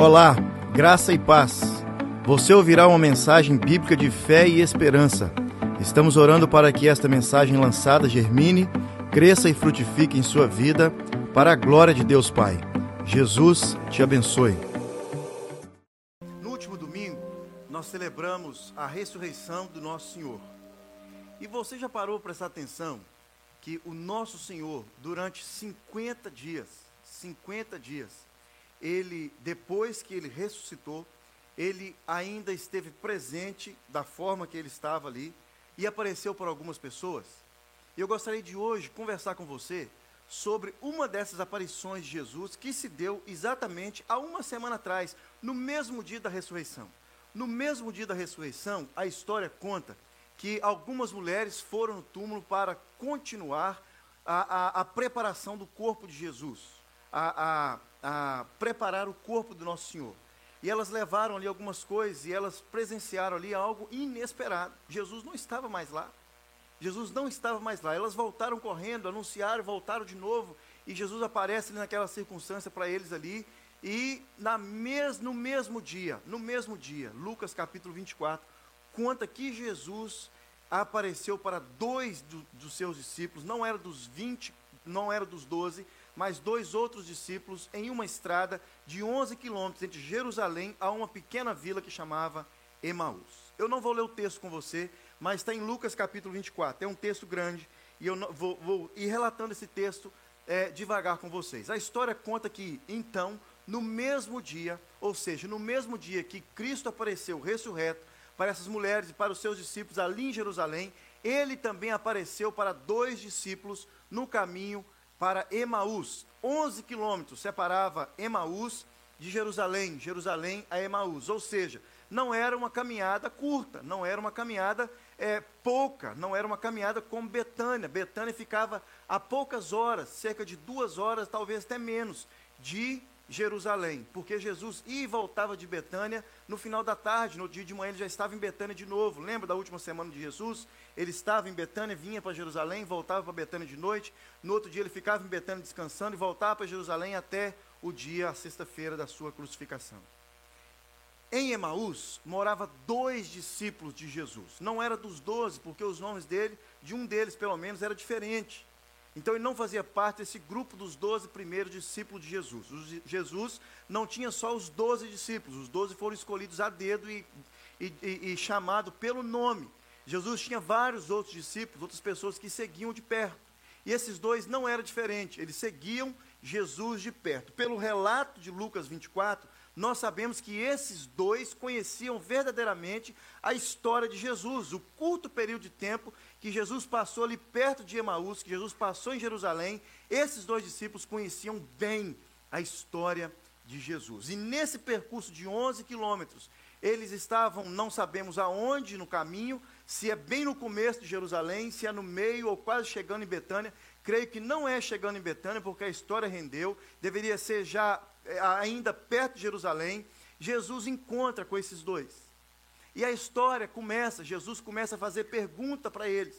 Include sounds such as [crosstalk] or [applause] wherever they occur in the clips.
Olá, graça e paz. Você ouvirá uma mensagem bíblica de fé e esperança. Estamos orando para que esta mensagem lançada germine, cresça e frutifique em sua vida, para a glória de Deus Pai. Jesus te abençoe. No último domingo, nós celebramos a ressurreição do nosso Senhor. E você já parou para prestar atenção que o nosso Senhor, durante 50 dias, 50 dias, ele, depois que ele ressuscitou, ele ainda esteve presente da forma que ele estava ali e apareceu para algumas pessoas. E eu gostaria de hoje conversar com você sobre uma dessas aparições de Jesus que se deu exatamente há uma semana atrás, no mesmo dia da ressurreição. No mesmo dia da ressurreição, a história conta que algumas mulheres foram no túmulo para continuar a, a, a preparação do corpo de Jesus, a, a a preparar o corpo do nosso Senhor. E elas levaram ali algumas coisas e elas presenciaram ali algo inesperado. Jesus não estava mais lá. Jesus não estava mais lá. Elas voltaram correndo, anunciaram, voltaram de novo. E Jesus aparece ali naquela circunstância para eles ali. E na mes, no mesmo dia, no mesmo dia, Lucas capítulo 24, conta que Jesus apareceu para dois do, dos seus discípulos, não era dos 20, não era dos 12, mais dois outros discípulos em uma estrada de 11 quilômetros entre Jerusalém a uma pequena vila que chamava Emaús. Eu não vou ler o texto com você, mas está em Lucas capítulo 24. É um texto grande e eu vou, vou, ir relatando esse texto é, devagar com vocês. A história conta que, então, no mesmo dia, ou seja, no mesmo dia que Cristo apareceu ressurreto para essas mulheres e para os seus discípulos ali em Jerusalém, ele também apareceu para dois discípulos no caminho para Emaús. 11 quilômetros separava Emaús de Jerusalém, Jerusalém a Emaús. Ou seja, não era uma caminhada curta, não era uma caminhada é, pouca, não era uma caminhada como Betânia. Betânia ficava a poucas horas, cerca de duas horas, talvez até menos, de Jerusalém, porque Jesus ia e voltava de Betânia no final da tarde, no dia de manhã ele já estava em Betânia de novo. Lembra da última semana de Jesus? Ele estava em Betânia, vinha para Jerusalém, voltava para Betânia de noite. No outro dia ele ficava em Betânia descansando e voltava para Jerusalém até o dia, a sexta-feira da sua crucificação. Em Emaús morava dois discípulos de Jesus. Não era dos doze, porque os nomes dele, de um deles pelo menos, era diferente. Então ele não fazia parte desse grupo dos doze primeiros discípulos de Jesus. Jesus não tinha só os doze discípulos, os doze foram escolhidos a dedo e, e, e, e chamado pelo nome. Jesus tinha vários outros discípulos, outras pessoas que seguiam de perto. E esses dois não era diferente, eles seguiam Jesus de perto. Pelo relato de Lucas 24, nós sabemos que esses dois conheciam verdadeiramente a história de Jesus, o curto período de tempo que Jesus passou ali perto de Emaús, que Jesus passou em Jerusalém, esses dois discípulos conheciam bem a história de Jesus. E nesse percurso de 11 quilômetros, eles estavam, não sabemos aonde no caminho, se é bem no começo de Jerusalém, se é no meio ou quase chegando em Betânia. Creio que não é chegando em Betânia, porque a história rendeu, deveria ser já ainda perto de Jerusalém. Jesus encontra com esses dois. E a história começa, Jesus começa a fazer pergunta para eles.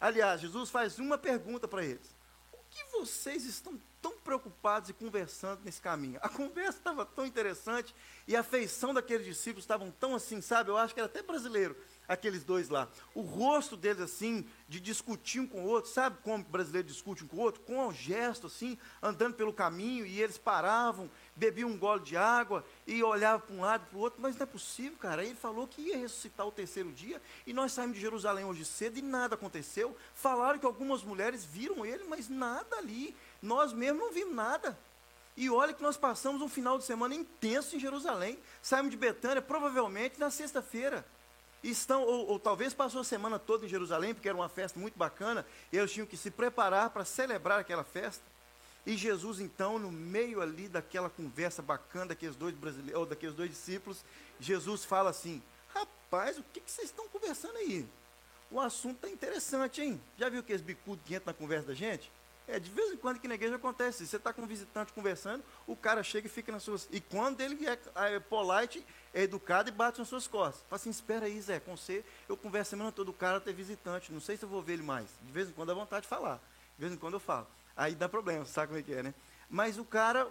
Aliás, Jesus faz uma pergunta para eles. O que vocês estão tão preocupados e conversando nesse caminho? A [laughs] conversa estava tão interessante e a feição daqueles discípulos estavam tão assim, sabe? Eu acho que era até brasileiro, aqueles dois lá. O rosto deles assim, de discutir um com o outro, sabe como o brasileiro discute um com o outro? Com um gesto assim, andando pelo caminho e eles paravam bebia um gole de água e olhava para um lado para o outro, mas não é possível, cara. Ele falou que ia ressuscitar o terceiro dia e nós saímos de Jerusalém hoje cedo e nada aconteceu. Falaram que algumas mulheres viram ele, mas nada ali. Nós mesmos não vimos nada. E olha que nós passamos um final de semana intenso em Jerusalém. Saímos de Betânia provavelmente na sexta-feira. Estão, ou, ou, talvez passou a semana toda em Jerusalém, porque era uma festa muito bacana, e eles tinham que se preparar para celebrar aquela festa. E Jesus, então, no meio ali daquela conversa bacana daqueles dois brasileiros, ou daqueles dois discípulos, Jesus fala assim: Rapaz, o que, que vocês estão conversando aí? O assunto está interessante, hein? Já viu aqueles bicudos que entram na conversa da gente? É, de vez em quando que na igreja acontece Você está com um visitante conversando, o cara chega e fica nas suas. E quando ele é, é polite, é educado e bate nas suas costas. Fala assim: espera aí, Zé, com você eu converso a semana toda, o cara tem visitante, não sei se eu vou ver ele mais. De vez em quando dá vontade de falar. De vez em quando eu falo. Aí dá problema, sabe como é que é, né? Mas o cara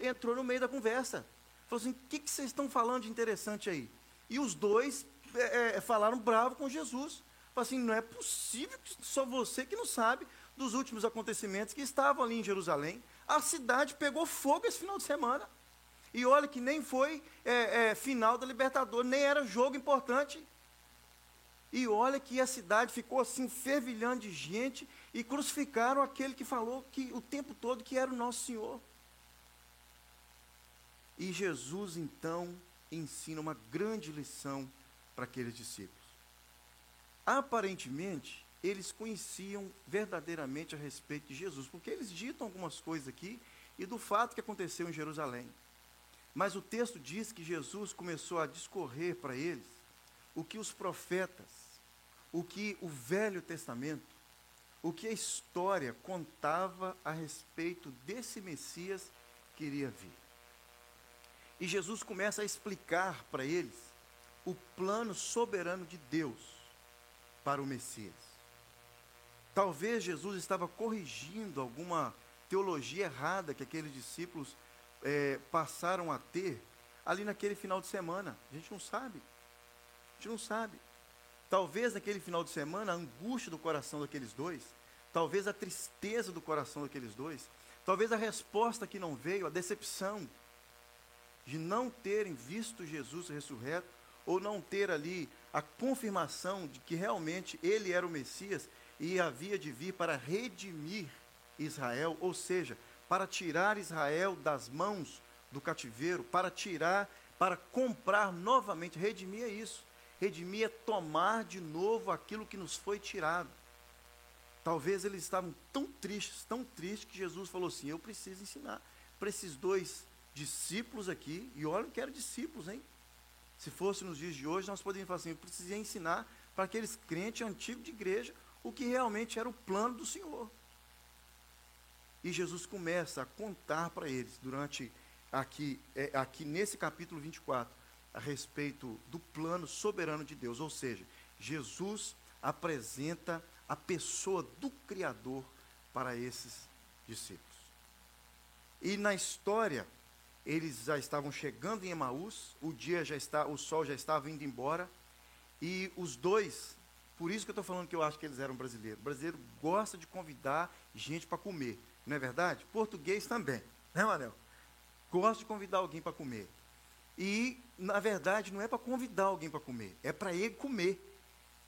entrou no meio da conversa. Falou assim: o que, que vocês estão falando de interessante aí? E os dois é, é, falaram bravo com Jesus. Falaram assim: não é possível que só você que não sabe dos últimos acontecimentos que estavam ali em Jerusalém. A cidade pegou fogo esse final de semana. E olha que nem foi é, é, final da Libertadores, nem era jogo importante. E olha que a cidade ficou assim fervilhando de gente e crucificaram aquele que falou que o tempo todo que era o nosso Senhor. E Jesus então ensina uma grande lição para aqueles discípulos. Aparentemente, eles conheciam verdadeiramente a respeito de Jesus, porque eles ditam algumas coisas aqui e do fato que aconteceu em Jerusalém. Mas o texto diz que Jesus começou a discorrer para eles o que os profetas, o que o Velho Testamento, o que a história contava a respeito desse Messias que iria vir. E Jesus começa a explicar para eles o plano soberano de Deus para o Messias. Talvez Jesus estava corrigindo alguma teologia errada que aqueles discípulos é, passaram a ter ali naquele final de semana. A gente não sabe. A gente não sabe. Talvez naquele final de semana a angústia do coração daqueles dois, talvez a tristeza do coração daqueles dois, talvez a resposta que não veio, a decepção de não terem visto Jesus ressurreto, ou não ter ali a confirmação de que realmente ele era o Messias e havia de vir para redimir Israel, ou seja, para tirar Israel das mãos do cativeiro, para tirar, para comprar novamente. Redimir é isso. Redimir é tomar de novo aquilo que nos foi tirado. Talvez eles estavam tão tristes, tão tristes, que Jesus falou assim: Eu preciso ensinar para esses dois discípulos aqui, e olha que eram discípulos, hein? Se fosse nos dias de hoje, nós poderíamos falar assim: eu precisei ensinar para aqueles crentes antigos de igreja o que realmente era o plano do Senhor. E Jesus começa a contar para eles, durante aqui, é, aqui nesse capítulo 24, a respeito do plano soberano de Deus. Ou seja, Jesus apresenta a pessoa do Criador para esses discípulos. E na história, eles já estavam chegando em Emaús, o dia já está, o sol já estava indo embora, e os dois, por isso que eu estou falando que eu acho que eles eram brasileiros. O brasileiro gosta de convidar gente para comer, não é verdade? Português também, né, Manel? Gosta de convidar alguém para comer. E, na verdade, não é para convidar alguém para comer, é para ele comer.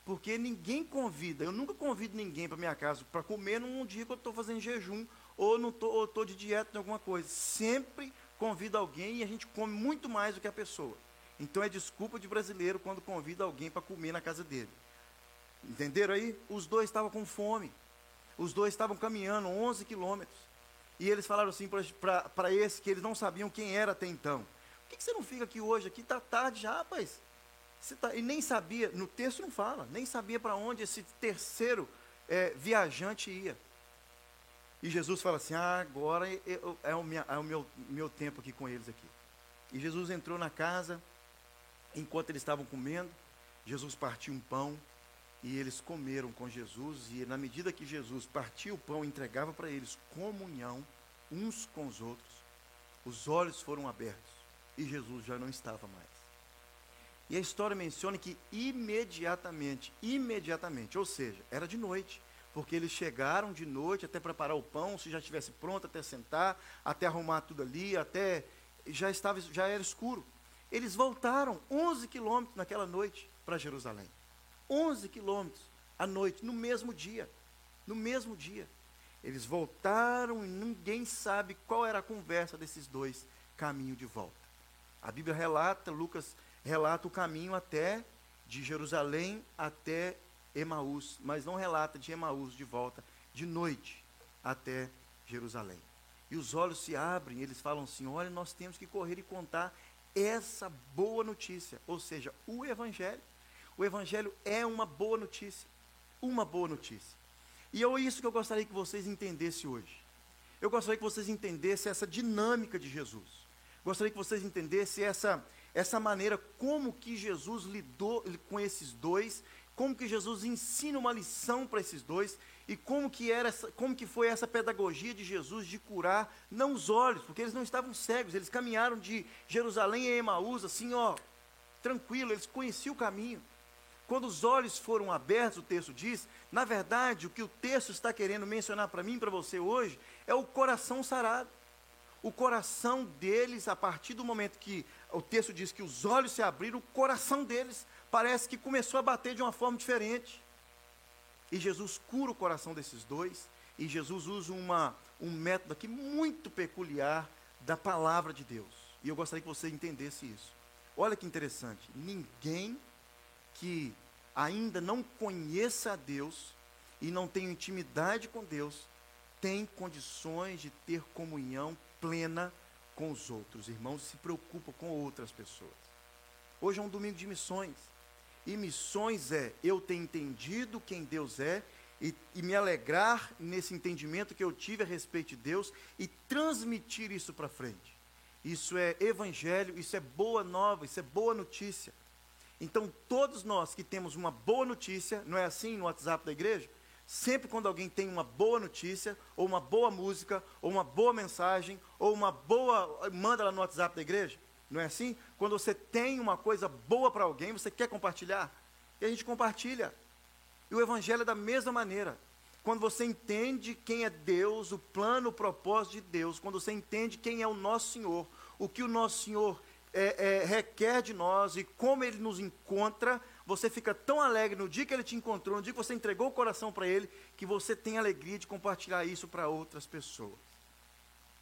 Porque ninguém convida, eu nunca convido ninguém para minha casa para comer num dia que eu estou fazendo jejum ou estou de dieta em alguma coisa. Sempre convida alguém e a gente come muito mais do que a pessoa. Então é desculpa de brasileiro quando convida alguém para comer na casa dele. Entenderam aí? Os dois estavam com fome. Os dois estavam caminhando 11 quilômetros. E eles falaram assim para esse que eles não sabiam quem era até então. Por que, que você não fica aqui hoje? Aqui está tarde já, rapaz. Você tá, e nem sabia, no texto não fala, nem sabia para onde esse terceiro é, viajante ia. E Jesus fala assim: ah, agora é o, minha, é o meu, meu tempo aqui com eles aqui. E Jesus entrou na casa, enquanto eles estavam comendo, Jesus partiu um pão e eles comeram com Jesus. E na medida que Jesus partia o pão e entregava para eles comunhão uns com os outros, os olhos foram abertos e Jesus já não estava mais. E a história menciona que imediatamente, imediatamente, ou seja, era de noite, porque eles chegaram de noite até preparar o pão, se já estivesse pronto, até sentar, até arrumar tudo ali, até já estava já era escuro. Eles voltaram 11 quilômetros naquela noite para Jerusalém. 11 quilômetros à noite, no mesmo dia. No mesmo dia. Eles voltaram e ninguém sabe qual era a conversa desses dois caminho de volta. A Bíblia relata, Lucas relata o caminho até de Jerusalém até Emaús, mas não relata de Emaús de volta de noite até Jerusalém. E os olhos se abrem, eles falam assim: olha, nós temos que correr e contar essa boa notícia, ou seja, o Evangelho. O Evangelho é uma boa notícia, uma boa notícia. E é isso que eu gostaria que vocês entendessem hoje. Eu gostaria que vocês entendessem essa dinâmica de Jesus. Gostaria que vocês entendessem essa, essa maneira como que Jesus lidou com esses dois como que Jesus ensina uma lição para esses dois E como que, era essa, como que foi essa pedagogia de Jesus de curar, não os olhos, porque eles não estavam cegos, eles caminharam de Jerusalém a Emaús, assim, ó, tranquilo, eles conheciam o caminho. Quando os olhos foram abertos, o texto diz, na verdade, o que o texto está querendo mencionar para mim e para você hoje é o coração sarado. O coração deles, a partir do momento que o texto diz que os olhos se abriram, o coração deles parece que começou a bater de uma forma diferente. E Jesus cura o coração desses dois, e Jesus usa uma, um método aqui muito peculiar da palavra de Deus. E eu gostaria que você entendesse isso. Olha que interessante, ninguém que ainda não conheça a Deus e não tenha intimidade com Deus, tem condições de ter comunhão plena com os outros. Irmãos, se preocupa com outras pessoas. Hoje é um domingo de missões. E missões é eu ter entendido quem Deus é e, e, me alegrar nesse entendimento que eu tive a respeito de Deus e transmitir isso para frente. Isso é evangelho, isso é boa nova, isso é boa notícia. Então, todos nós que temos uma boa notícia, não é assim no WhatsApp da igreja? Sempre quando alguém tem uma boa notícia, ou uma boa música, ou uma boa mensagem, ou uma boa. manda lá no WhatsApp da igreja. Não é assim? Quando você tem uma coisa boa para alguém, você quer compartilhar. E a gente compartilha. E o Evangelho é da mesma maneira. Quando você entende quem é Deus, o plano, o propósito de Deus, quando você entende quem é o nosso Senhor, o que o nosso Senhor é, é, requer de nós e como Ele nos encontra, você fica tão alegre no dia que Ele te encontrou, no dia que você entregou o coração para Ele, que você tem alegria de compartilhar isso para outras pessoas.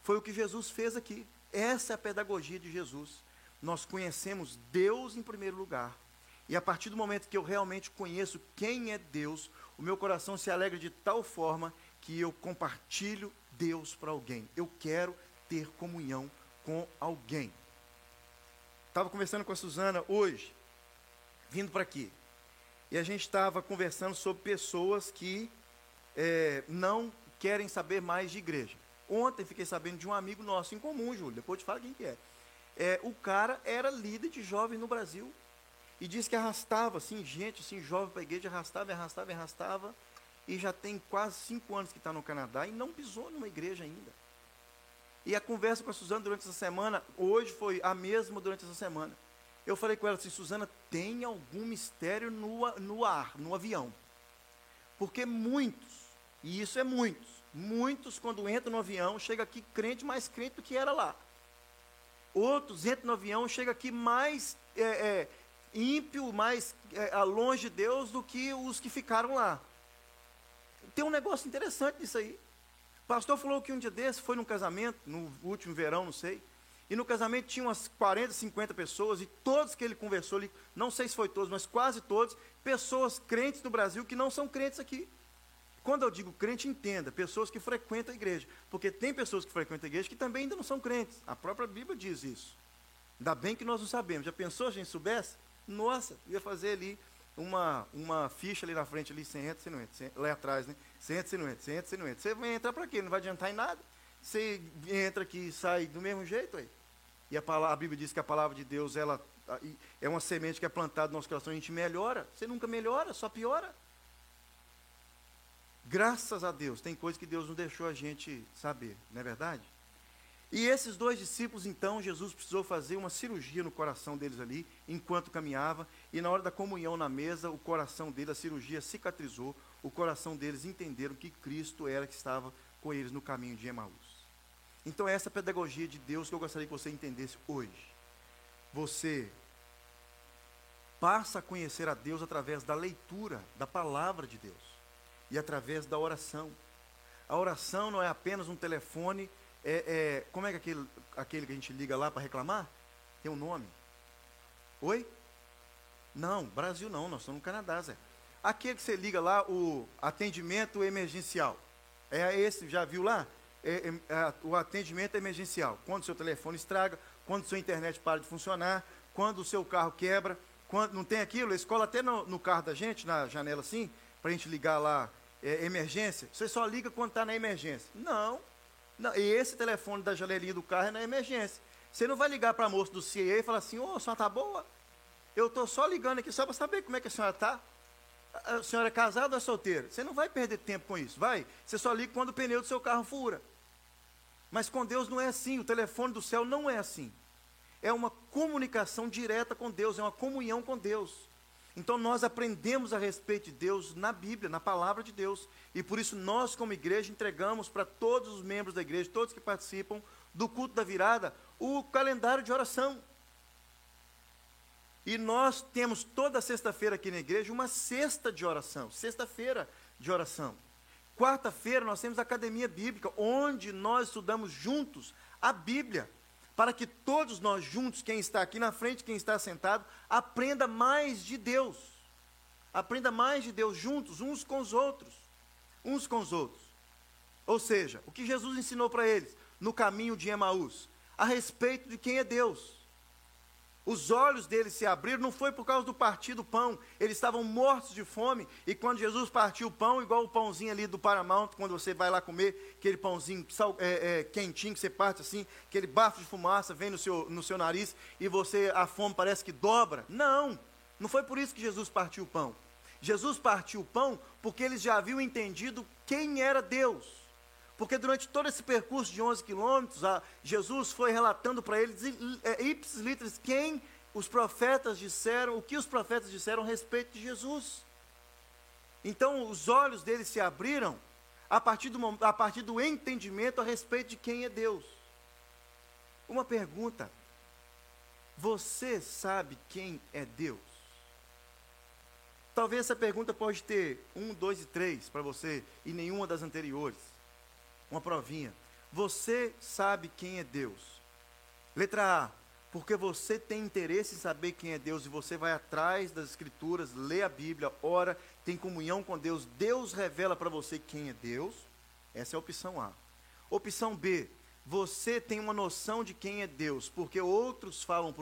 Foi o que Jesus fez aqui. Essa é a pedagogia de Jesus. Nós conhecemos Deus em primeiro lugar. E a partir do momento que eu realmente conheço quem é Deus, o meu coração se alegra de tal forma que eu compartilho Deus para alguém. Eu quero ter comunhão com alguém. Estava conversando com a Suzana hoje, vindo para aqui. E a gente estava conversando sobre pessoas que é, não querem saber mais de igreja. Ontem fiquei sabendo de um amigo nosso em comum, Júlio, depois te falo quem que é. é. O cara era líder de jovens no Brasil. E disse que arrastava, assim, gente, assim, jovem para a igreja, arrastava, arrastava, arrastava. E já tem quase cinco anos que está no Canadá e não pisou numa igreja ainda. E a conversa com a Suzana durante essa semana, hoje foi a mesma durante essa semana. Eu falei com ela assim, Suzana, tem algum mistério no, no ar, no avião. Porque muitos, e isso é muitos, Muitos, quando entram no avião, chega aqui crente mais crente do que era lá. Outros entram no avião, chega aqui mais é, é, ímpio, mais é, longe de Deus do que os que ficaram lá. Tem um negócio interessante nisso aí. Pastor falou que um dia desse foi num casamento, no último verão, não sei. E no casamento tinha umas 40, 50 pessoas, e todos que ele conversou ali, não sei se foi todos, mas quase todos, pessoas crentes do Brasil que não são crentes aqui. Quando eu digo crente, entenda, pessoas que frequentam a igreja. Porque tem pessoas que frequentam a igreja que também ainda não são crentes. A própria Bíblia diz isso. Ainda bem que nós não sabemos. Já pensou se a gente soubesse? Nossa, ia fazer ali uma, uma ficha ali na frente, ali, sem entra, sem não entra. Sem, lá atrás, né? Sem entra, sem não entra, entra, sem não entra. Você vai entrar para quê? Não vai adiantar em nada. Você entra aqui e sai do mesmo jeito aí. E a, palavra, a Bíblia diz que a palavra de Deus, ela é uma semente que é plantada no nosso coração, a gente melhora. Você nunca melhora, só piora. Graças a Deus, tem coisas que Deus não deixou a gente saber, não é verdade? E esses dois discípulos, então, Jesus precisou fazer uma cirurgia no coração deles ali, enquanto caminhava, e na hora da comunhão na mesa, o coração deles, a cirurgia cicatrizou, o coração deles entenderam que Cristo era que estava com eles no caminho de Emaús. Então, essa é pedagogia de Deus que eu gostaria que você entendesse hoje. Você passa a conhecer a Deus através da leitura da palavra de Deus e através da oração. A oração não é apenas um telefone. É, é, como é que aquele, aquele que a gente liga lá para reclamar? Tem um nome? Oi? Não, Brasil não, nós estamos no Canadá, Zé. Aquele que você liga lá, o atendimento emergencial. É esse, já viu lá? É, é, é, o atendimento emergencial. Quando o seu telefone estraga, quando sua internet para de funcionar, quando o seu carro quebra, quando não tem aquilo, a escola até no, no carro da gente, na janela assim, para a gente ligar lá é, emergência, você só liga quando está na emergência. Não, não. E esse telefone da janelinha do carro é na emergência. Você não vai ligar para a moça do CIA e falar assim, ô, oh, a senhora está boa? Eu estou só ligando aqui só para saber como é que a senhora está. A senhora é casada ou é solteira? Você não vai perder tempo com isso, vai? Você só liga quando o pneu do seu carro fura. Mas com Deus não é assim, o telefone do céu não é assim. É uma comunicação direta com Deus, é uma comunhão com Deus. Então nós aprendemos a respeito de Deus na Bíblia, na palavra de Deus. E por isso nós, como igreja, entregamos para todos os membros da igreja, todos que participam do culto da virada, o calendário de oração. E nós temos toda sexta-feira aqui na igreja uma cesta de oração, sexta-feira de oração. Quarta-feira nós temos a academia bíblica, onde nós estudamos juntos a Bíblia, para que todos nós juntos, quem está aqui na frente, quem está sentado, aprenda mais de Deus. Aprenda mais de Deus juntos, uns com os outros. Uns com os outros. Ou seja, o que Jesus ensinou para eles no caminho de Emaús, a respeito de quem é Deus. Os olhos deles se abriram, não foi por causa do partir do pão, eles estavam mortos de fome, e quando Jesus partiu o pão, igual o pãozinho ali do Paramount, quando você vai lá comer, aquele pãozinho sal, é, é, quentinho que você parte assim, aquele bafo de fumaça vem no seu, no seu nariz, e você, a fome parece que dobra. Não, não foi por isso que Jesus partiu o pão. Jesus partiu o pão porque eles já haviam entendido quem era Deus. Porque durante todo esse percurso de 11 quilômetros, Jesus foi relatando para eles, é, ipsis litris, quem os profetas disseram, o que os profetas disseram a respeito de Jesus. Então, os olhos deles se abriram a partir do, a partir do entendimento a respeito de quem é Deus. Uma pergunta: você sabe quem é Deus? Talvez essa pergunta pode ter um, dois e três para você e nenhuma das anteriores uma provinha. Você sabe quem é Deus. Letra A, porque você tem interesse em saber quem é Deus e você vai atrás das Escrituras, lê a Bíblia, ora, tem comunhão com Deus, Deus revela para você quem é Deus. Essa é a opção A. Opção B, você tem uma noção de quem é Deus, porque outros falam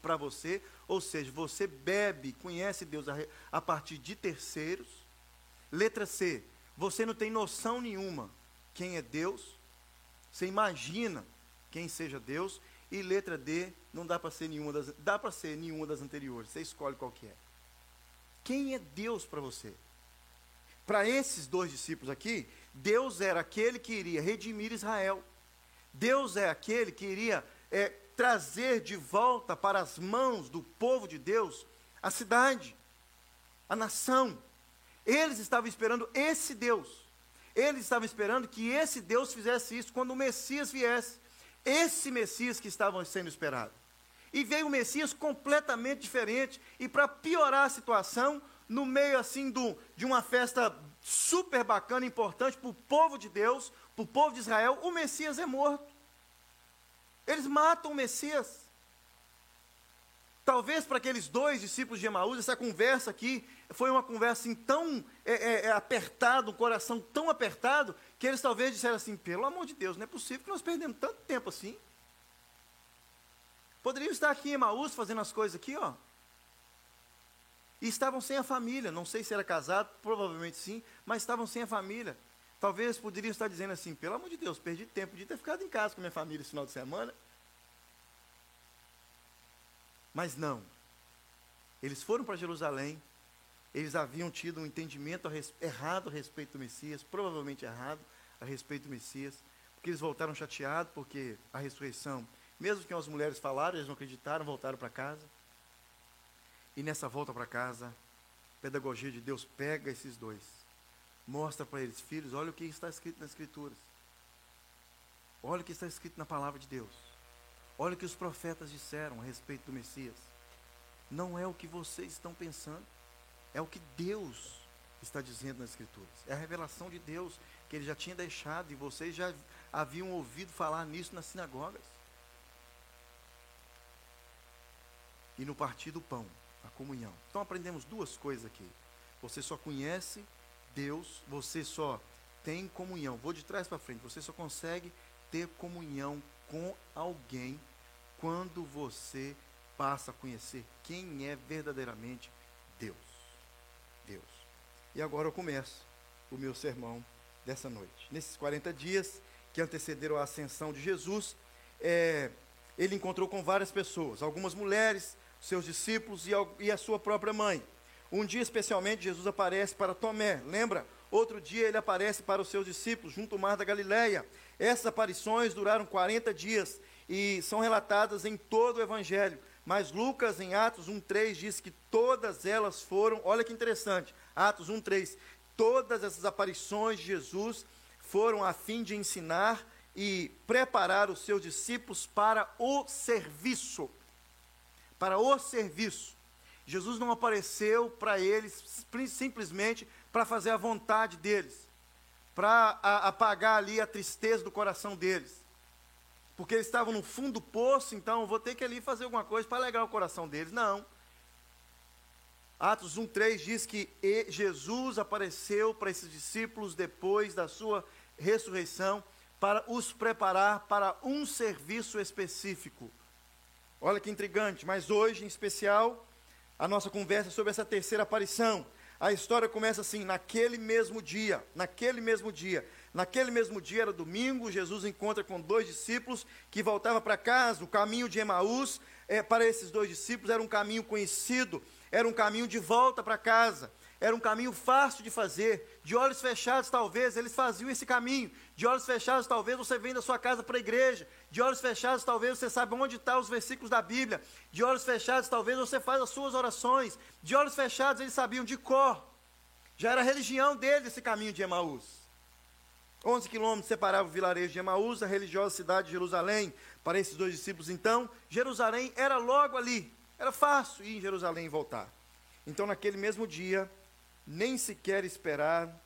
para você, ou seja, você bebe, conhece Deus a, a partir de terceiros. Letra C, você não tem noção nenhuma, quem é Deus, você imagina quem seja Deus, e letra D, não dá para ser nenhuma das, dá para ser nenhuma das anteriores, você escolhe qual que é. Quem é Deus para você? Para esses dois discípulos aqui, Deus era aquele que iria redimir Israel. Deus é aquele que iria é, trazer de volta para as mãos do povo de Deus a cidade, a nação. Eles estavam esperando esse Deus. Eles estavam esperando que esse Deus fizesse isso quando o Messias viesse. Esse Messias que estava sendo esperado. E veio um Messias completamente diferente. E para piorar a situação, no meio assim do, de uma festa super bacana, importante para o povo de Deus, para o povo de Israel, o Messias é morto. Eles matam o Messias. Talvez para aqueles dois discípulos de Emaús, essa conversa aqui foi uma conversa assim, tão é, é, é, apertada, um coração tão apertado, que eles talvez disseram assim: pelo amor de Deus, não é possível que nós perdemos tanto tempo assim. Poderiam estar aqui em Emaús fazendo as coisas aqui, ó. E estavam sem a família, não sei se era casado, provavelmente sim, mas estavam sem a família. Talvez poderiam estar dizendo assim: pelo amor de Deus, perdi tempo de ter ficado em casa com minha família esse final de semana. Mas não. Eles foram para Jerusalém, eles haviam tido um entendimento errado a respeito do Messias, provavelmente errado a respeito do Messias, porque eles voltaram chateados, porque a ressurreição, mesmo que as mulheres falaram, eles não acreditaram, voltaram para casa. E nessa volta para casa, a pedagogia de Deus pega esses dois, mostra para eles, filhos, olha o que está escrito nas Escrituras. Olha o que está escrito na palavra de Deus. Olha o que os profetas disseram a respeito do Messias. Não é o que vocês estão pensando, é o que Deus está dizendo nas Escrituras. É a revelação de Deus que ele já tinha deixado e vocês já haviam ouvido falar nisso nas sinagogas. E no partir do pão, a comunhão. Então aprendemos duas coisas aqui. Você só conhece Deus, você só tem comunhão. Vou de trás para frente. Você só consegue ter comunhão com alguém quando você passa a conhecer quem é verdadeiramente Deus. Deus. E agora eu começo o meu sermão dessa noite. Nesses 40 dias que antecederam a ascensão de Jesus, é, ele encontrou com várias pessoas, algumas mulheres, seus discípulos e, e a sua própria mãe. Um dia, especialmente, Jesus aparece para Tomé, lembra? Outro dia, ele aparece para os seus discípulos, junto ao mar da Galileia. Essas aparições duraram 40 dias e são relatadas em todo o Evangelho. Mas Lucas, em Atos 1,3, diz que todas elas foram, olha que interessante, Atos 1,3, todas essas aparições de Jesus foram a fim de ensinar e preparar os seus discípulos para o serviço. Para o serviço. Jesus não apareceu para eles simplesmente para fazer a vontade deles, para apagar ali a tristeza do coração deles. Porque eles estavam no fundo do poço, então vou ter que ali fazer alguma coisa para alegrar o coração deles. Não. Atos 1,3 diz que Jesus apareceu para esses discípulos depois da sua ressurreição para os preparar para um serviço específico. Olha que intrigante, mas hoje em especial a nossa conversa sobre essa terceira aparição. A história começa assim: naquele mesmo dia, naquele mesmo dia, naquele mesmo dia era domingo, Jesus encontra com dois discípulos que voltavam para casa. O caminho de Emaús, é, para esses dois discípulos, era um caminho conhecido, era um caminho de volta para casa. Era um caminho fácil de fazer. De olhos fechados, talvez, eles faziam esse caminho. De olhos fechados, talvez você vem da sua casa para a igreja. De olhos fechados, talvez você sabe onde estão tá os versículos da Bíblia. De olhos fechados, talvez você faz as suas orações. De olhos fechados, eles sabiam de cor. Já era religião deles esse caminho de Emaús. 11 quilômetros separava o vilarejo de Emaús, a religiosa cidade de Jerusalém. Para esses dois discípulos, então, Jerusalém era logo ali. Era fácil ir em Jerusalém e voltar. Então, naquele mesmo dia, nem sequer esperar.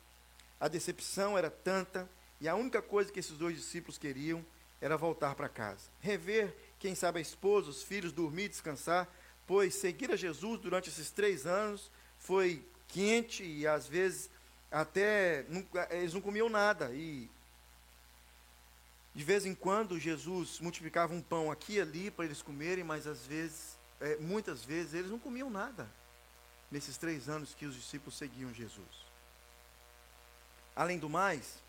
A decepção era tanta, e a única coisa que esses dois discípulos queriam era voltar para casa. Rever, quem sabe, a esposa, os filhos, dormir, descansar, pois seguir a Jesus durante esses três anos foi quente e às vezes até não, eles não comiam nada. E de vez em quando Jesus multiplicava um pão aqui e ali para eles comerem, mas às vezes, é, muitas vezes, eles não comiam nada nesses três anos que os discípulos seguiam Jesus. Além do mais,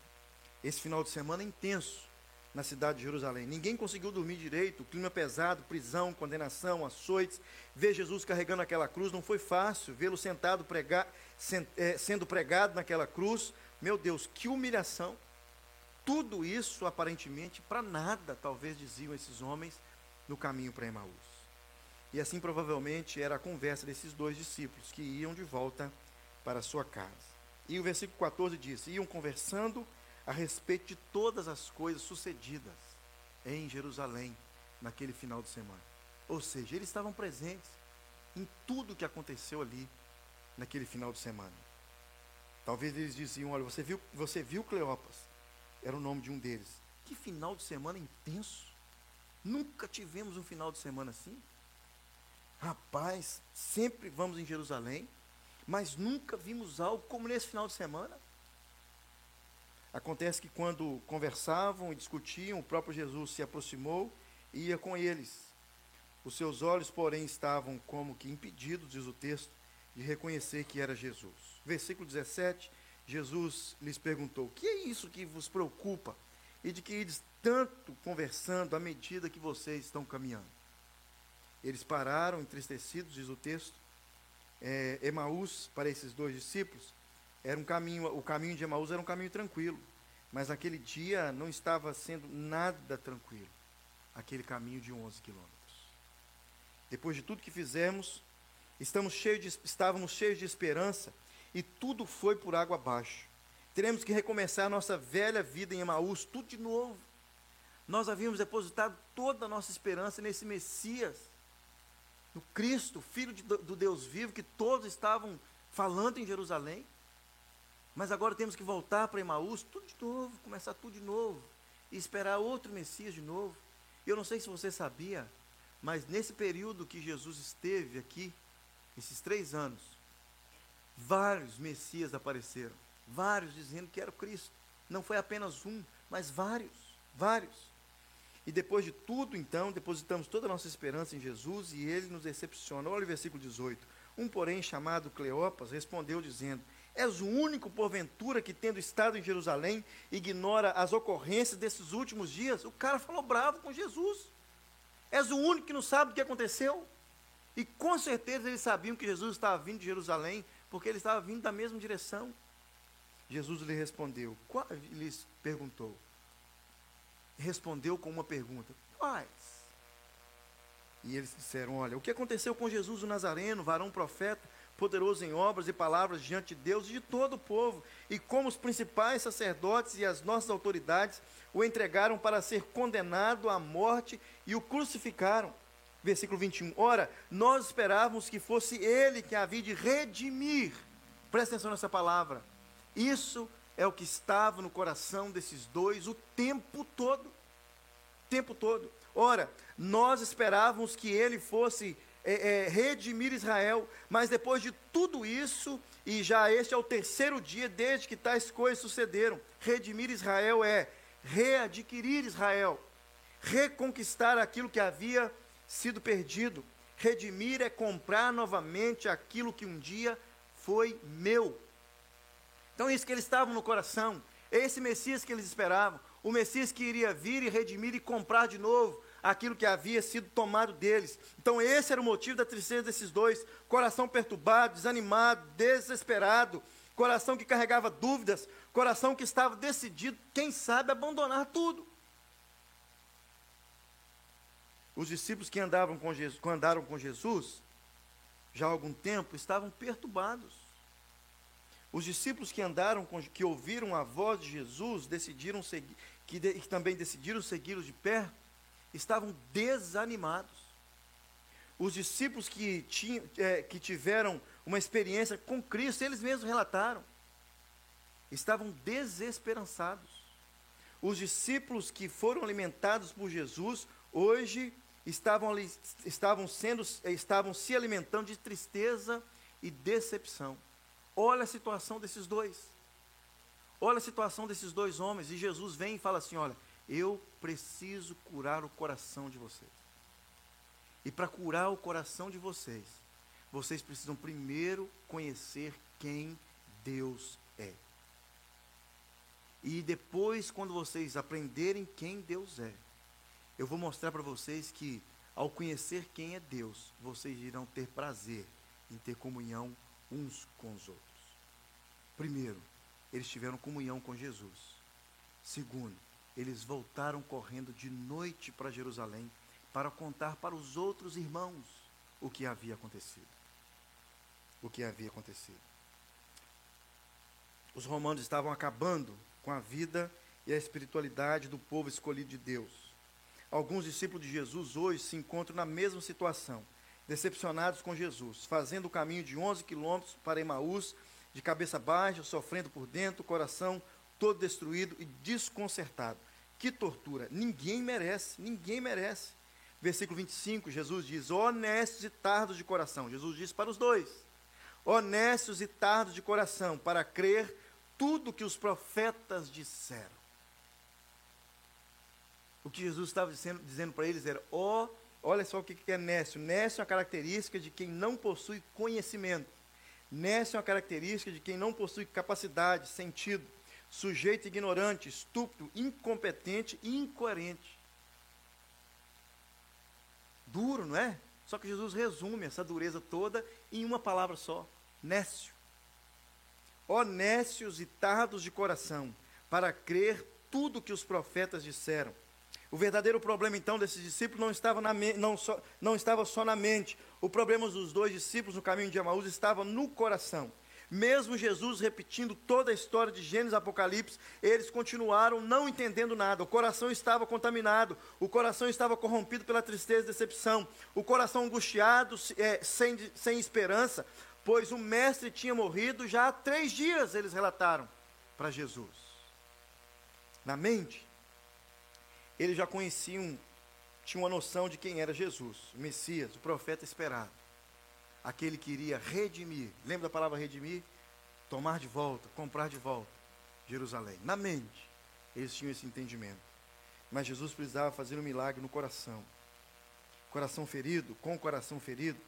esse final de semana é intenso na cidade de Jerusalém. Ninguém conseguiu dormir direito, clima pesado, prisão, condenação, açoites. Ver Jesus carregando aquela cruz não foi fácil. Vê-lo sentado, pregar, sendo pregado naquela cruz. Meu Deus, que humilhação. Tudo isso, aparentemente, para nada, talvez diziam esses homens no caminho para Emaús. E assim provavelmente era a conversa desses dois discípulos que iam de volta para sua casa. E o versículo 14 diz: iam conversando a respeito de todas as coisas sucedidas em Jerusalém naquele final de semana. Ou seja, eles estavam presentes em tudo o que aconteceu ali naquele final de semana. Talvez eles diziam: Olha, você viu, você viu Cleopas? Era o nome de um deles. Que final de semana intenso! Nunca tivemos um final de semana assim. Rapaz, sempre vamos em Jerusalém, mas nunca vimos algo como nesse final de semana. Acontece que quando conversavam e discutiam, o próprio Jesus se aproximou e ia com eles. Os seus olhos, porém, estavam como que impedidos, diz o texto, de reconhecer que era Jesus. Versículo 17, Jesus lhes perguntou: Que é isso que vos preocupa? E de que ides tanto conversando à medida que vocês estão caminhando? Eles pararam, entristecidos, diz o texto. É, Emaús, para esses dois discípulos, era um caminho, o caminho de Emaús era um caminho tranquilo. Mas aquele dia não estava sendo nada tranquilo. Aquele caminho de 11 quilômetros. Depois de tudo que fizemos, estamos cheios de, estávamos cheios de esperança e tudo foi por água abaixo. Teremos que recomeçar a nossa velha vida em Emaús, tudo de novo. Nós havíamos depositado toda a nossa esperança nesse Messias no Cristo, Filho de, do Deus vivo, que todos estavam falando em Jerusalém. Mas agora temos que voltar para Emaús, tudo de novo, começar tudo de novo, e esperar outro Messias de novo. Eu não sei se você sabia, mas nesse período que Jesus esteve aqui, esses três anos, vários Messias apareceram, vários dizendo que era o Cristo. Não foi apenas um, mas vários, vários. E depois de tudo, então, depositamos toda a nossa esperança em Jesus e ele nos decepciona. Olha o versículo 18. Um, porém, chamado Cleopas, respondeu dizendo: És o único, porventura, que, tendo estado em Jerusalém, ignora as ocorrências desses últimos dias? O cara falou bravo com Jesus. És o único que não sabe o que aconteceu? E com certeza eles sabiam que Jesus estava vindo de Jerusalém, porque ele estava vindo da mesma direção. Jesus lhe respondeu, lhes perguntou. Respondeu com uma pergunta: Quais? E eles disseram: Olha, o que aconteceu com Jesus o Nazareno, varão profeta, poderoso em obras e palavras diante de Deus e de todo o povo, e como os principais sacerdotes e as nossas autoridades o entregaram para ser condenado à morte e o crucificaram versículo 21. Ora, nós esperávamos que fosse ele que havia de redimir. Presta atenção nessa palavra. Isso é o que estava no coração desses dois o tempo todo. O tempo todo. Ora, nós esperávamos que ele fosse é, é, redimir Israel, mas depois de tudo isso, e já este é o terceiro dia desde que tais coisas sucederam, redimir Israel é readquirir Israel, reconquistar aquilo que havia sido perdido. Redimir é comprar novamente aquilo que um dia foi meu. Então, isso que eles estavam no coração, esse Messias que eles esperavam, o Messias que iria vir e redimir e comprar de novo aquilo que havia sido tomado deles. Então, esse era o motivo da tristeza desses dois: coração perturbado, desanimado, desesperado, coração que carregava dúvidas, coração que estava decidido, quem sabe, abandonar tudo. Os discípulos que andavam com Jesus, andaram com Jesus já há algum tempo estavam perturbados. Os discípulos que andaram com, que ouviram a voz de Jesus, decidiram seguir, que, de, que também decidiram segui-lo de perto, estavam desanimados. Os discípulos que, tinham, é, que tiveram uma experiência com Cristo, eles mesmos relataram, estavam desesperançados. Os discípulos que foram alimentados por Jesus, hoje estavam, estavam, sendo, estavam se alimentando de tristeza e decepção. Olha a situação desses dois. Olha a situação desses dois homens. E Jesus vem e fala assim: Olha, eu preciso curar o coração de vocês. E para curar o coração de vocês, vocês precisam primeiro conhecer quem Deus é. E depois, quando vocês aprenderem quem Deus é, eu vou mostrar para vocês que, ao conhecer quem é Deus, vocês irão ter prazer em ter comunhão uns com os outros. Primeiro, eles tiveram comunhão com Jesus. Segundo, eles voltaram correndo de noite para Jerusalém para contar para os outros irmãos o que havia acontecido. O que havia acontecido. Os romanos estavam acabando com a vida e a espiritualidade do povo escolhido de Deus. Alguns discípulos de Jesus hoje se encontram na mesma situação, decepcionados com Jesus, fazendo o caminho de 11 quilômetros para Emaús, de cabeça baixa, sofrendo por dentro, coração todo destruído e desconcertado. Que tortura! Ninguém merece, ninguém merece. Versículo 25, Jesus diz: Honestos e tardos de coração. Jesus diz para os dois: Honestos e tardos de coração, para crer tudo que os profetas disseram. O que Jesus estava dizendo, dizendo para eles era: ó, oh, olha só o que é nécio. Nécio é uma característica de quem não possui conhecimento. Nécio é uma característica de quem não possui capacidade, sentido, sujeito ignorante, estúpido, incompetente e incoerente. Duro, não é? Só que Jesus resume essa dureza toda em uma palavra só: nécio. Ó nécios e tardos de coração, para crer tudo que os profetas disseram. O verdadeiro problema, então, desses discípulos não estava, na, não, só, não estava só na mente. O problema dos dois discípulos no caminho de Emaús estava no coração. Mesmo Jesus repetindo toda a história de Gênesis e Apocalipse, eles continuaram não entendendo nada. O coração estava contaminado, o coração estava corrompido pela tristeza e decepção, o coração angustiado, é, sem, sem esperança, pois o mestre tinha morrido já há três dias, eles relataram para Jesus. Na mente, eles já conheciam, tinham uma noção de quem era Jesus, o Messias, o profeta esperado. Aquele que iria redimir. Lembra da palavra redimir? Tomar de volta, comprar de volta Jerusalém. Na mente, eles tinham esse entendimento. Mas Jesus precisava fazer um milagre no coração. Coração ferido, com o coração ferido,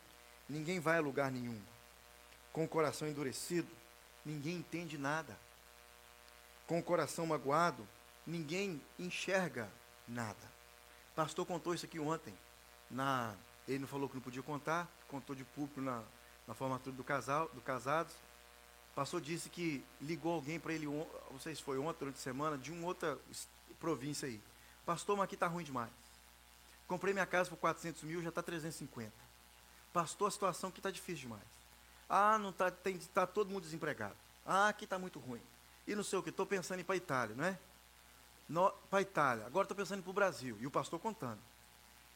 ninguém vai a lugar nenhum. Com o coração endurecido, ninguém entende nada. Com o coração magoado, ninguém enxerga nada. O pastor contou isso aqui ontem, na Ele não falou que não podia contar, contou de público na, na formatura do casal, do casados. O pastor disse que ligou alguém para ele, não sei se foi ontem, durante a semana, de uma outra província aí. Pastor, mas aqui está ruim demais. Comprei minha casa por 400 mil, já está 350. Pastor, a situação aqui está difícil demais. Ah, não está tá todo mundo desempregado. Ah, aqui está muito ruim. E não sei o que, estou pensando em ir para a Itália, não é? Para a Itália. Agora estou pensando para o Brasil. E o pastor contando.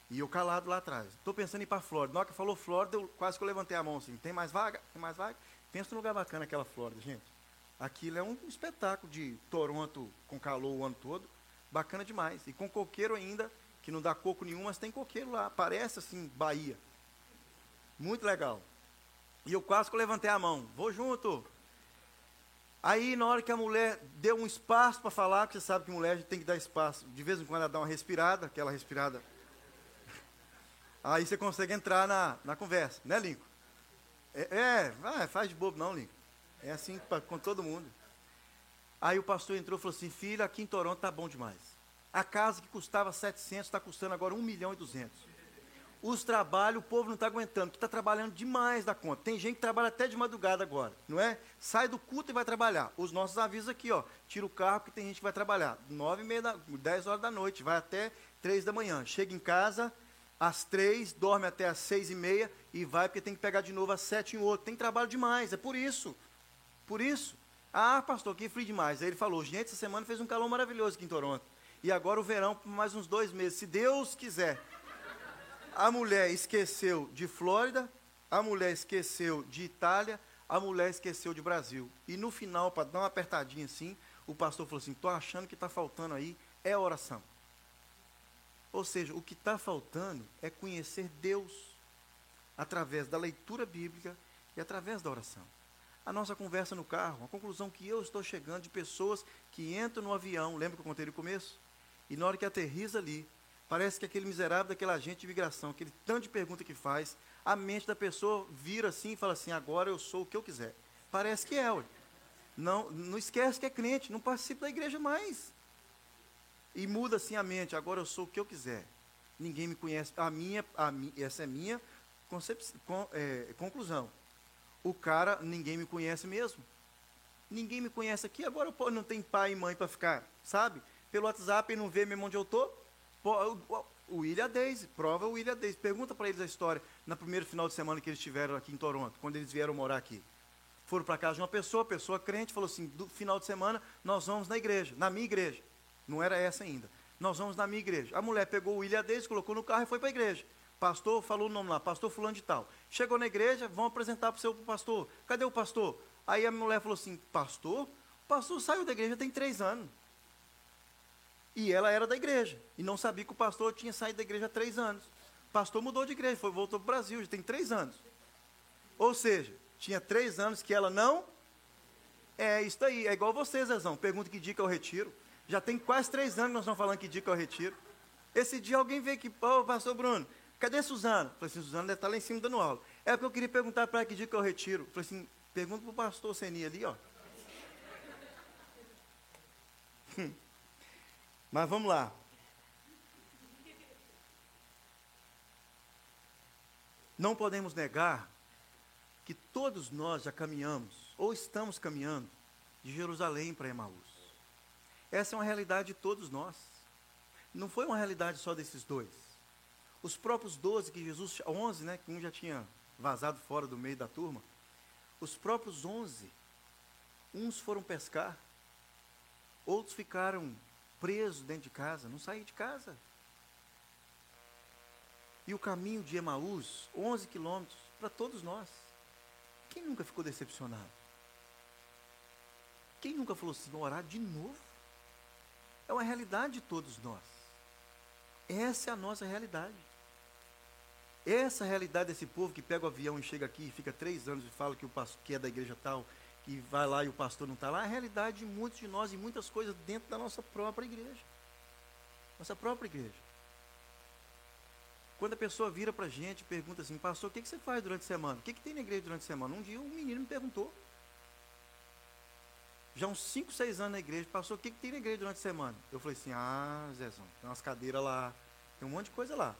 E eu calado lá atrás. Estou pensando em ir para a Flórida. Na hora que falou Flórida, eu, quase que eu levantei a mão assim. Tem mais vaga? Tem mais vaga? Pensa num lugar bacana aquela Flórida, gente. Aquilo é um espetáculo de Toronto com calor o ano todo. Bacana demais. E com coqueiro ainda, que não dá coco nenhum, mas tem coqueiro lá. Parece assim, Bahia. Muito legal. E eu quase que eu levantei a mão. Vou junto. Aí, na hora que a mulher deu um espaço para falar, porque você sabe que mulher tem que dar espaço. De vez em quando ela dá uma respirada, aquela respirada [laughs] Aí você consegue entrar na, na conversa, né, Lincoln? É, é faz de bobo não, Lincoln. É assim pra, com todo mundo. Aí o pastor entrou e falou assim, filha, aqui em Toronto tá bom demais. A casa que custava 700 está custando agora 1 milhão e 200. Os trabalhos, o povo não está aguentando, que está trabalhando demais da conta. Tem gente que trabalha até de madrugada agora, não é? Sai do culto e vai trabalhar. Os nossos avisos aqui, ó, tira o carro que tem gente que vai trabalhar. 9 e meia, da, 10 horas da noite, vai até 3 da manhã. Chega em casa, às três, dorme até às seis e meia e vai porque tem que pegar de novo às sete em outro. Tem trabalho demais, é por isso. Por isso. Ah, pastor, que frio demais. Aí ele falou, gente, essa semana fez um calor maravilhoso aqui em Toronto. E agora o verão mais uns dois meses, se Deus quiser. A mulher esqueceu de Flórida, a mulher esqueceu de Itália, a mulher esqueceu de Brasil. E no final, para dar uma apertadinha assim, o pastor falou assim: estou achando que está faltando aí é oração. Ou seja, o que está faltando é conhecer Deus através da leitura bíblica e através da oração. A nossa conversa no carro, a conclusão que eu estou chegando de pessoas que entram no avião, lembra que eu contei no começo? E na hora que aterriza ali, parece que aquele miserável daquele agente de imigração, aquele tanto de pergunta que faz, a mente da pessoa vira assim e fala assim: agora eu sou o que eu quiser. Parece que é, ué. Não, não esquece que é crente, não participa da igreja mais e muda assim a mente. Agora eu sou o que eu quiser. Ninguém me conhece. A minha, a essa é a minha con, é, conclusão. O cara, ninguém me conhece mesmo. Ninguém me conhece aqui. Agora eu não tem pai e mãe para ficar, sabe? Pelo WhatsApp e não vê mesmo onde eu estou. O William Daisy, prova o William Daisy. Pergunta para eles a história no primeiro final de semana que eles tiveram aqui em Toronto, quando eles vieram morar aqui. Foram para casa de uma pessoa, pessoa crente, falou assim: do final de semana nós vamos na igreja, na minha igreja. Não era essa ainda. Nós vamos na minha igreja. A mulher pegou o William deles, colocou no carro e foi para a igreja. Pastor, falou o nome lá, pastor fulano de tal. Chegou na igreja, vão apresentar para o seu pastor. Cadê o pastor? Aí a mulher falou assim, pastor? O pastor saiu da igreja tem três anos. E ela era da igreja. E não sabia que o pastor tinha saído da igreja há três anos. O pastor mudou de igreja, foi, voltou para o Brasil, já tem três anos. Ou seja, tinha três anos que ela não. É isso aí, é igual você, Zezão. Pergunta que que eu retiro. Já tem quase três anos que nós estamos falando que que eu retiro. Esse dia alguém veio aqui, ô, pastor Bruno, cadê Suzana? Falei assim, Suzana deve estar lá em cima dando aula. É porque eu queria perguntar para ela que que eu retiro. Falei assim, pergunta para o pastor Seni ali, ó. [laughs] Hum. Mas vamos lá. Não podemos negar que todos nós já caminhamos, ou estamos caminhando, de Jerusalém para Emaús. Essa é uma realidade de todos nós. Não foi uma realidade só desses dois. Os próprios doze que Jesus, onze, né, que um já tinha vazado fora do meio da turma, os próprios onze, uns foram pescar, outros ficaram presos dentro de casa, não saíram de casa. E o caminho de Emaús, 11 quilômetros, para todos nós. Quem nunca ficou decepcionado? Quem nunca falou assim, orar de novo? É uma realidade de todos nós. Essa é a nossa realidade. Essa realidade desse povo que pega o avião e chega aqui e fica três anos e fala que o que é da igreja tal, que vai lá e o pastor não está lá, é a realidade de muitos de nós e muitas coisas dentro da nossa própria igreja. Nossa própria igreja. Quando a pessoa vira para a gente e pergunta assim, pastor, o que, que você faz durante a semana? O que, que tem na igreja durante a semana? Um dia um menino me perguntou já uns 5, 6 anos na igreja, passou o que, que tem na igreja durante a semana? Eu falei assim, ah, Zezão, tem umas cadeiras lá, tem um monte de coisa lá.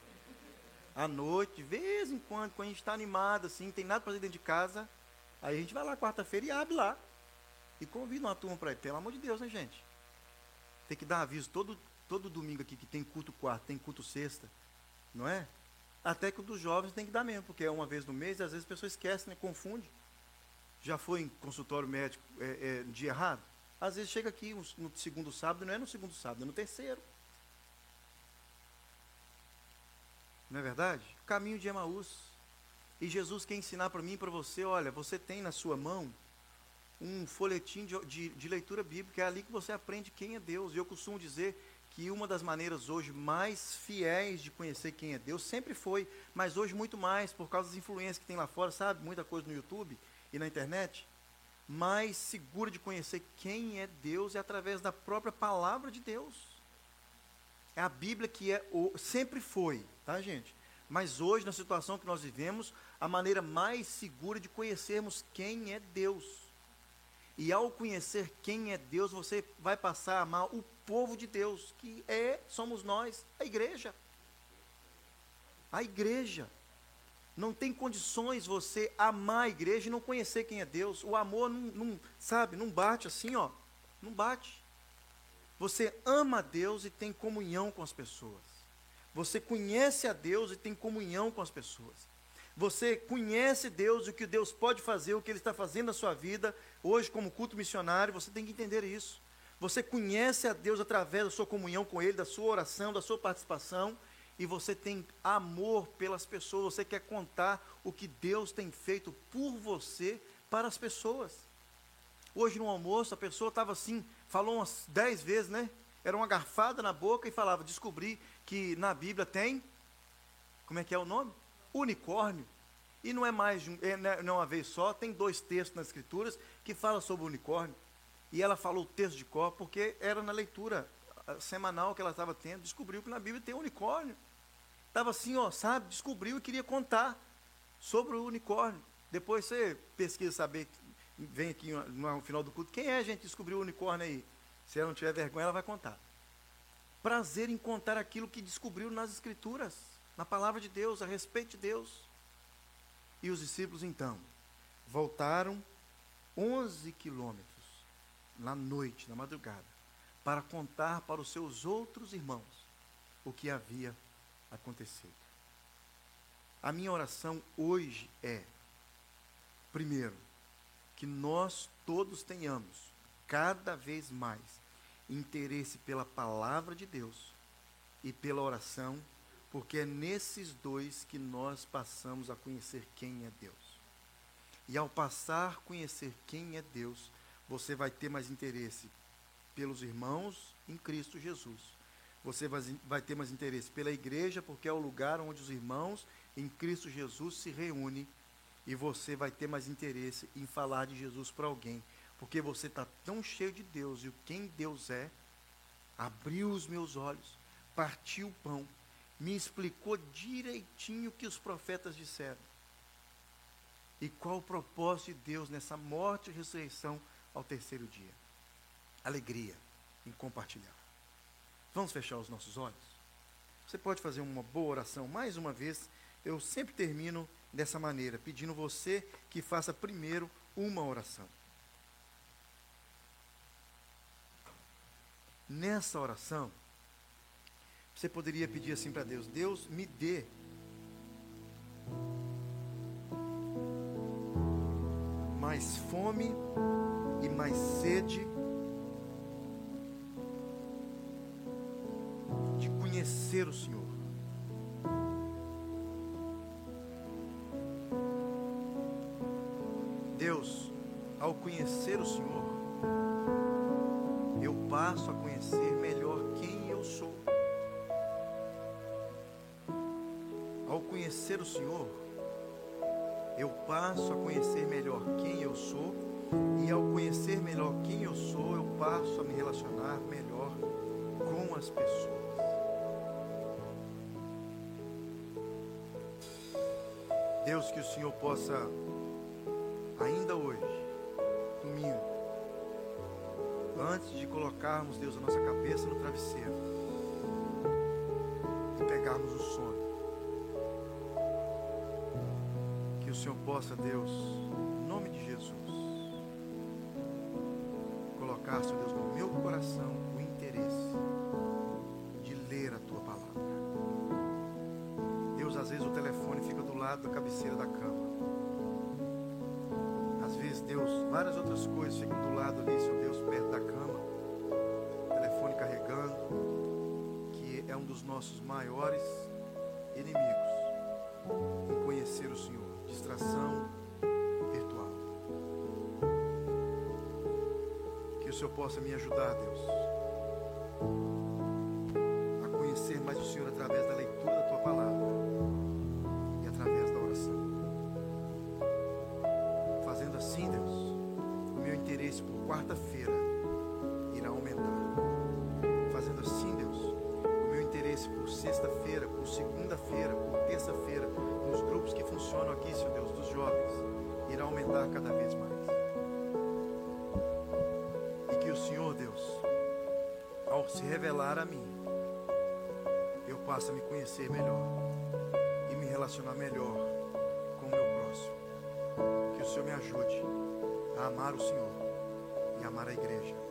À noite, de vez em quando, quando a gente está animado, assim, tem nada para fazer dentro de casa, aí a gente vai lá quarta-feira e abre lá. E convida uma turma para ir. Pelo amor de Deus, né, gente? Tem que dar aviso todo, todo domingo aqui que tem culto quarto, tem culto sexta, não é? Até que o dos jovens tem que dar mesmo, porque é uma vez no mês e às vezes a pessoa esquece, né? Confunde. Já foi em consultório médico é, é, dia errado? Às vezes chega aqui no segundo sábado, não é no segundo sábado, é no terceiro. Não é verdade? Caminho de Emaús. E Jesus quer ensinar para mim e para você, olha, você tem na sua mão um folhetim de, de, de, leitura bíblica, é ali que você aprende quem é Deus. E eu costumo dizer que uma das maneiras hoje mais fiéis de conhecer quem é Deus sempre foi, mas hoje muito mais, por causa das influências que tem lá fora, sabe? Muita coisa no YouTube e na internet. Mais segura de conhecer quem é Deus é através da própria palavra de Deus. É a Bíblia que é, sempre foi, tá, gente? Mas hoje, na situação que nós vivemos, a maneira mais segura de conhecermos quem é Deus. E ao conhecer quem é Deus, você vai passar a amar o povo de Deus, que é, somos nós, a igreja. A igreja. Não tem condições você amar a igreja e não conhecer quem é Deus. O amor não, não sabe, não bate assim, ó. Não bate. Você ama a Deus e tem comunhão com as pessoas. Você conhece a Deus e tem comunhão com as pessoas. Você conhece Deus, o que Deus pode fazer, o que Ele está fazendo na sua vida, hoje, como culto missionário, você tem que entender isso. Você conhece a Deus através da sua comunhão com Ele, da sua oração, da sua participação, e você tem amor pelas pessoas, você quer contar o que Deus tem feito por você para as pessoas. Hoje no almoço, a pessoa estava assim, falou umas dez vezes, né? Era uma garfada na boca e falava: descobri que na Bíblia tem, como é que é o nome? Unicórnio. E não é mais é, não é uma vez só, tem dois textos nas escrituras que falam sobre o unicórnio. E ela falou o texto de cor porque era na leitura semanal que ela estava tendo, descobriu que na Bíblia tem unicórnio. Estava assim, ó, sabe, descobriu e queria contar sobre o unicórnio. Depois você pesquisa saber, vem aqui no final do culto, quem é a gente descobriu o unicórnio aí? Se ela não tiver vergonha, ela vai contar. Prazer em contar aquilo que descobriu nas escrituras na palavra de Deus, a respeito de Deus. E os discípulos então voltaram 11 quilômetros na noite, na madrugada, para contar para os seus outros irmãos o que havia acontecido. A minha oração hoje é, primeiro, que nós todos tenhamos cada vez mais interesse pela palavra de Deus e pela oração porque é nesses dois que nós passamos a conhecer quem é Deus. E ao passar a conhecer quem é Deus, você vai ter mais interesse pelos irmãos em Cristo Jesus. Você vai ter mais interesse pela igreja, porque é o lugar onde os irmãos em Cristo Jesus se reúnem. E você vai ter mais interesse em falar de Jesus para alguém, porque você está tão cheio de Deus e quem Deus é, abriu os meus olhos, partiu o pão me explicou direitinho o que os profetas disseram. E qual o propósito de Deus nessa morte e ressurreição ao terceiro dia? Alegria em compartilhar. Vamos fechar os nossos olhos? Você pode fazer uma boa oração mais uma vez. Eu sempre termino dessa maneira, pedindo você que faça primeiro uma oração. Nessa oração, você poderia pedir assim para Deus: Deus, me dê mais fome e mais sede de conhecer o Senhor. Deus, ao conhecer o Senhor, eu passo a conhecer melhor quem eu sou. Conhecer o Senhor, eu passo a conhecer melhor quem eu sou, e ao conhecer melhor quem eu sou, eu passo a me relacionar melhor com as pessoas. Deus, que o Senhor possa, ainda hoje, domingo, antes de colocarmos, Deus, a nossa cabeça no travesseiro, e pegarmos o sono, Senhor possa, Deus, em nome de Jesus, colocar, Senhor Deus, no meu coração o interesse de ler a tua palavra. Deus, às vezes o telefone fica do lado da cabeceira da cama. Às vezes, Deus, várias outras coisas ficam do lado ali, Senhor Deus, perto da cama. Telefone carregando, que é um dos nossos maiores inimigos em conhecer o Senhor. Distração virtual. Que o Senhor possa me ajudar, Deus, revelar a mim, eu passe a me conhecer melhor e me relacionar melhor com o meu próximo. Que o Senhor me ajude a amar o Senhor e amar a igreja